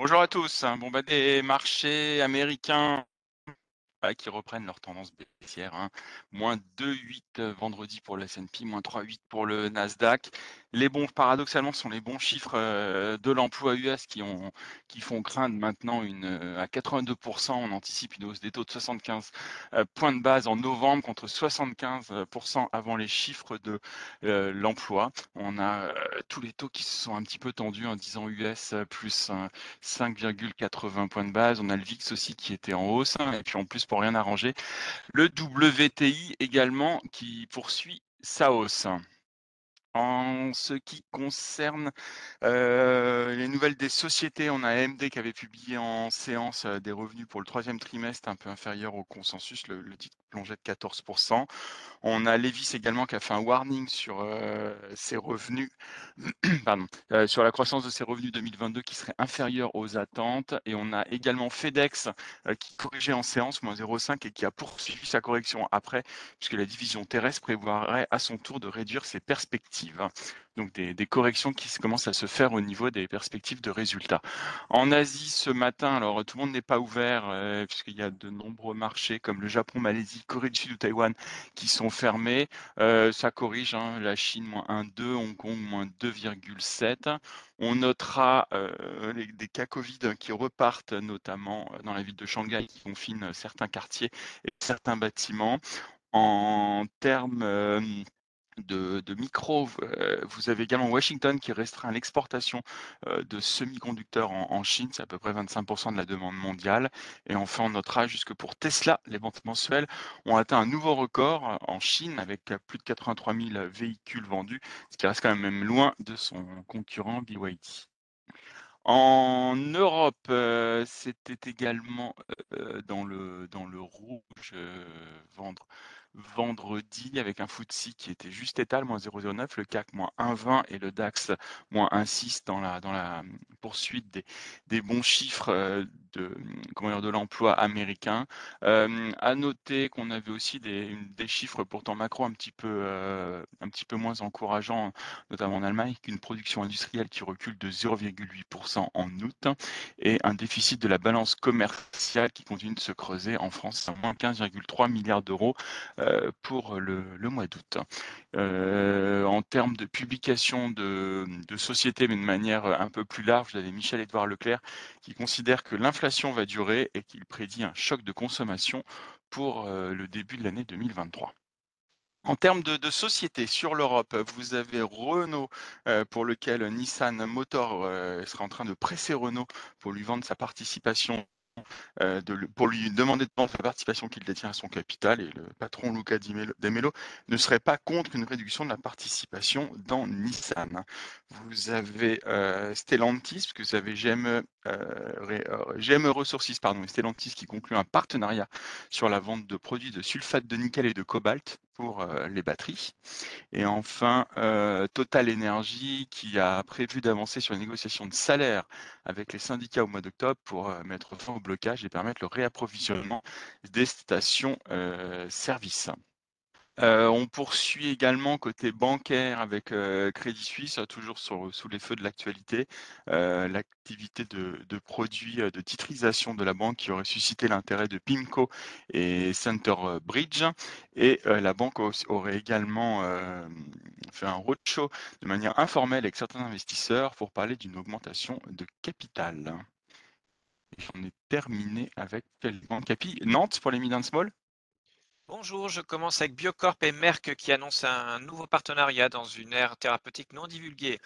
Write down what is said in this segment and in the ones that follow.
Bonjour à tous. Bon, bah, des marchés américains bah, qui reprennent leur tendance baissière. Hein. Moins 2,8 vendredi pour le S&P, moins 3,8 pour le Nasdaq. Les bons, paradoxalement, sont les bons chiffres de l'emploi US qui, ont, qui font craindre maintenant une, à 82%. On anticipe une hausse des taux de 75 points de base en novembre contre 75% avant les chiffres de l'emploi. On a tous les taux qui se sont un petit peu tendus en 10 ans US plus 5,80 points de base. On a le VIX aussi qui était en hausse. Hein, et puis en plus, pour rien arranger, le WTI également qui poursuit sa hausse. En ce qui concerne les nouvelles des sociétés, on a AMD qui avait publié en séance des revenus pour le troisième trimestre un peu inférieur au consensus. Le, titre plongeait de 14%. On a Levis également qui a fait un warning sur ses revenus, pardon, sur la croissance de ses revenus 2022 qui serait inférieure aux attentes. Et on a également FedEx qui corrigeait en séance, moins 0,5 et qui a poursuivi sa correction après, puisque la division terrestre prévoirait à son tour de réduire ses perspectives donc des, corrections qui commencent à se faire au niveau des perspectives de résultats. En Asie ce matin, alors tout le monde n'est pas ouvert euh, puisqu'il y a de nombreux marchés comme le Japon, Malaisie, Corée du Sud ou Taïwan qui sont fermés. Euh, ça corrige, hein, la Chine moins 1,2, Hong Kong moins 2,7. On notera euh, des cas Covid qui repartent, notamment dans la ville de Shanghai, qui confinent certains quartiers et certains bâtiments. En termes de, micro. Euh, vous avez également Washington qui restreint l'exportation euh, de semi-conducteurs en, Chine, c'est à peu près 25% de la demande mondiale. Et enfin, on notera jusque pour Tesla, les ventes mensuelles ont atteint un nouveau record euh, en Chine avec plus de 83 000 véhicules vendus, ce qui reste quand même loin de son concurrent BYD. En Europe, c'était également dans, le, dans le rouge vendre vendredi avec un FTSE qui était juste étal, moins 0,09, le CAC moins 1,20 et le DAX moins 1,6 dans la, dans la poursuite des, bons chiffres euh, de, de l'emploi américain. Euh, à noter qu'on avait aussi des, chiffres pourtant macro un petit peu, euh, un petit peu moins encourageants, notamment en Allemagne, avec une production industrielle qui recule de 0,8% en août et un déficit de la balance commerciale qui continue de se creuser en France à moins 15,3 milliards d'euros euh, pour le, mois d'août. Euh, en termes de publication de, sociétés, mais de manière un peu plus large, vous avez Michel-Édouard Leclerc qui considère que l'inflation va durer et qu'il prédit un choc de consommation pour euh, le début de l'année 2023. En termes de, de société sur l'Europe, vous avez Renault pour lequel Nissan Motor sera en train de presser Renault pour lui vendre sa participation euh, pour lui demander de prendre la participation qu'il détient à son capital. Et le patron Luca Demelo ne serait pas contre une réduction de la participation dans Nissan. Vous avez euh, Stellantis, que vous avez GME, euh, GME Resources Stellantis qui conclut un partenariat sur la vente de produits de sulfate de nickel et de cobalt pour les batteries. Et enfin, Total Energy qui a prévu d'avancer sur les négociations de salaire avec les syndicats au mois d'octobre pour mettre fin au blocage et permettre le réapprovisionnement des stations-service. On poursuit également côté bancaire avec Crédit Suisse, toujours sous les feux de l'actualité, l'activité de, produits de titrisation de la banque qui aurait suscité l'intérêt de PIMCO et Centerbridge. Et la banque aurait également fait un roadshow de manière informelle avec certains investisseurs pour parler d'une augmentation de capital. J'en ai terminé avec Nantes pour les mid small? Bonjour, je commence avec Biocorp et Merck qui annoncent un nouveau partenariat dans une ère thérapeutique non divulguée.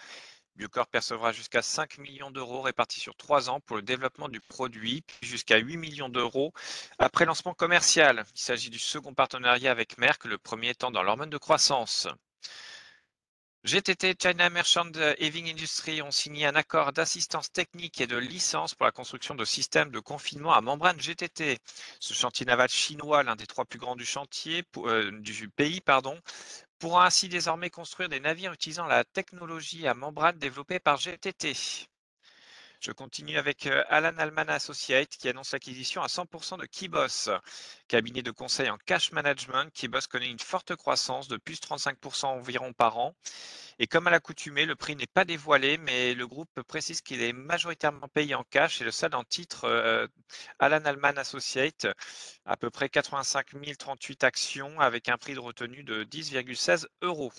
Biocorp percevra jusqu'à 5 millions d'euros répartis sur 3 ans pour le développement du produit, puis jusqu'à 8 millions d'euros après lancement commercial. Il s'agit du second partenariat avec Merck, le premier étant dans l'hormone de croissance. GTT China Merchant Heavy Industry ont signé un accord d'assistance technique et de licence pour la construction de systèmes de confinement à membrane GTT. Ce chantier naval chinois, l'un des trois plus grands du euh, du pays, pourra ainsi désormais construire des navires utilisant la technologie à membrane développée par GTT. Je continue avec euh, Alan Alman Associate qui annonce l'acquisition à 100% de Keyboss, cabinet de conseil en cash management. Keyboss connaît une forte croissance de plus 35% environ par an. Et comme à l'accoutumée, le prix n'est pas dévoilé, mais le groupe précise qu'il est majoritairement payé en cash et le seul en titre euh, Alan Alman Associate, à peu près 85 038 actions avec un prix de retenue de 10,16 euros.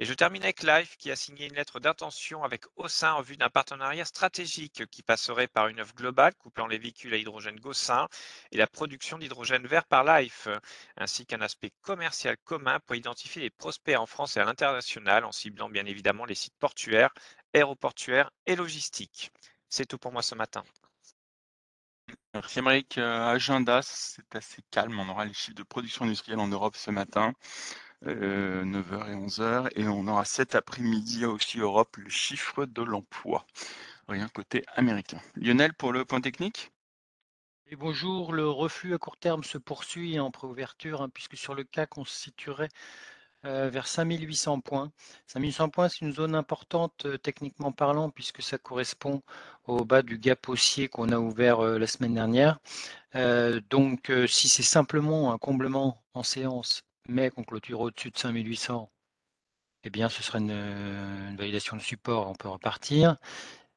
Et je termine avec Life qui a signé une lettre d'intention avec Ossin en vue d'un partenariat stratégique qui passerait par une œuvre globale couplant les véhicules à hydrogène Gossin et la production d'hydrogène vert par Life, ainsi qu'un aspect commercial commun pour identifier les prospects en France et à l'international en ciblant bien évidemment les sites portuaires, aéroportuaires et logistiques. C'est tout pour moi ce matin. Merci Émeric. Euh, agenda, c'est assez calme. On aura les chiffres de production industrielle en Europe ce matin. 9h euh, et 11h. Et on aura cet après-midi aussi Europe le chiffre de l'emploi. Rien côté américain. Lionel pour le point technique? Bonjour, le reflux à court terme se poursuit en préouverture, hein, puisque sur le CAC, on se situerait euh, vers 5800 points. 5800 points, c'est une zone importante euh, techniquement parlant, puisque ça correspond au bas du gap haussier qu'on a ouvert la semaine dernière. donc, si c'est simplement un comblement en séance mais qu'on clôture au-dessus de 5800, eh bien, ce serait une, validation de support, on peut repartir.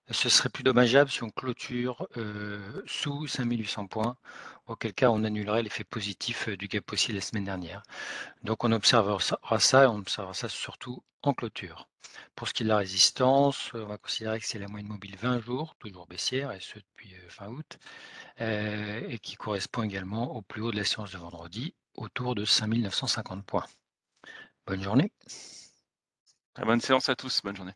Ce serait plus dommageable si on clôture euh, sous 5800 points, auquel cas on annulerait l'effet positif euh, du gap aussi la semaine dernière. Donc on observera ça et on observera ça surtout en clôture. Pour ce qui est de la résistance, on va considérer que c'est la moyenne mobile 20 jours, toujours baissière, et ce depuis euh, fin août, et qui correspond également au plus haut de la séance de vendredi, autour de 5950 points. Bonne journée. bonne séance à tous. Bonne journée.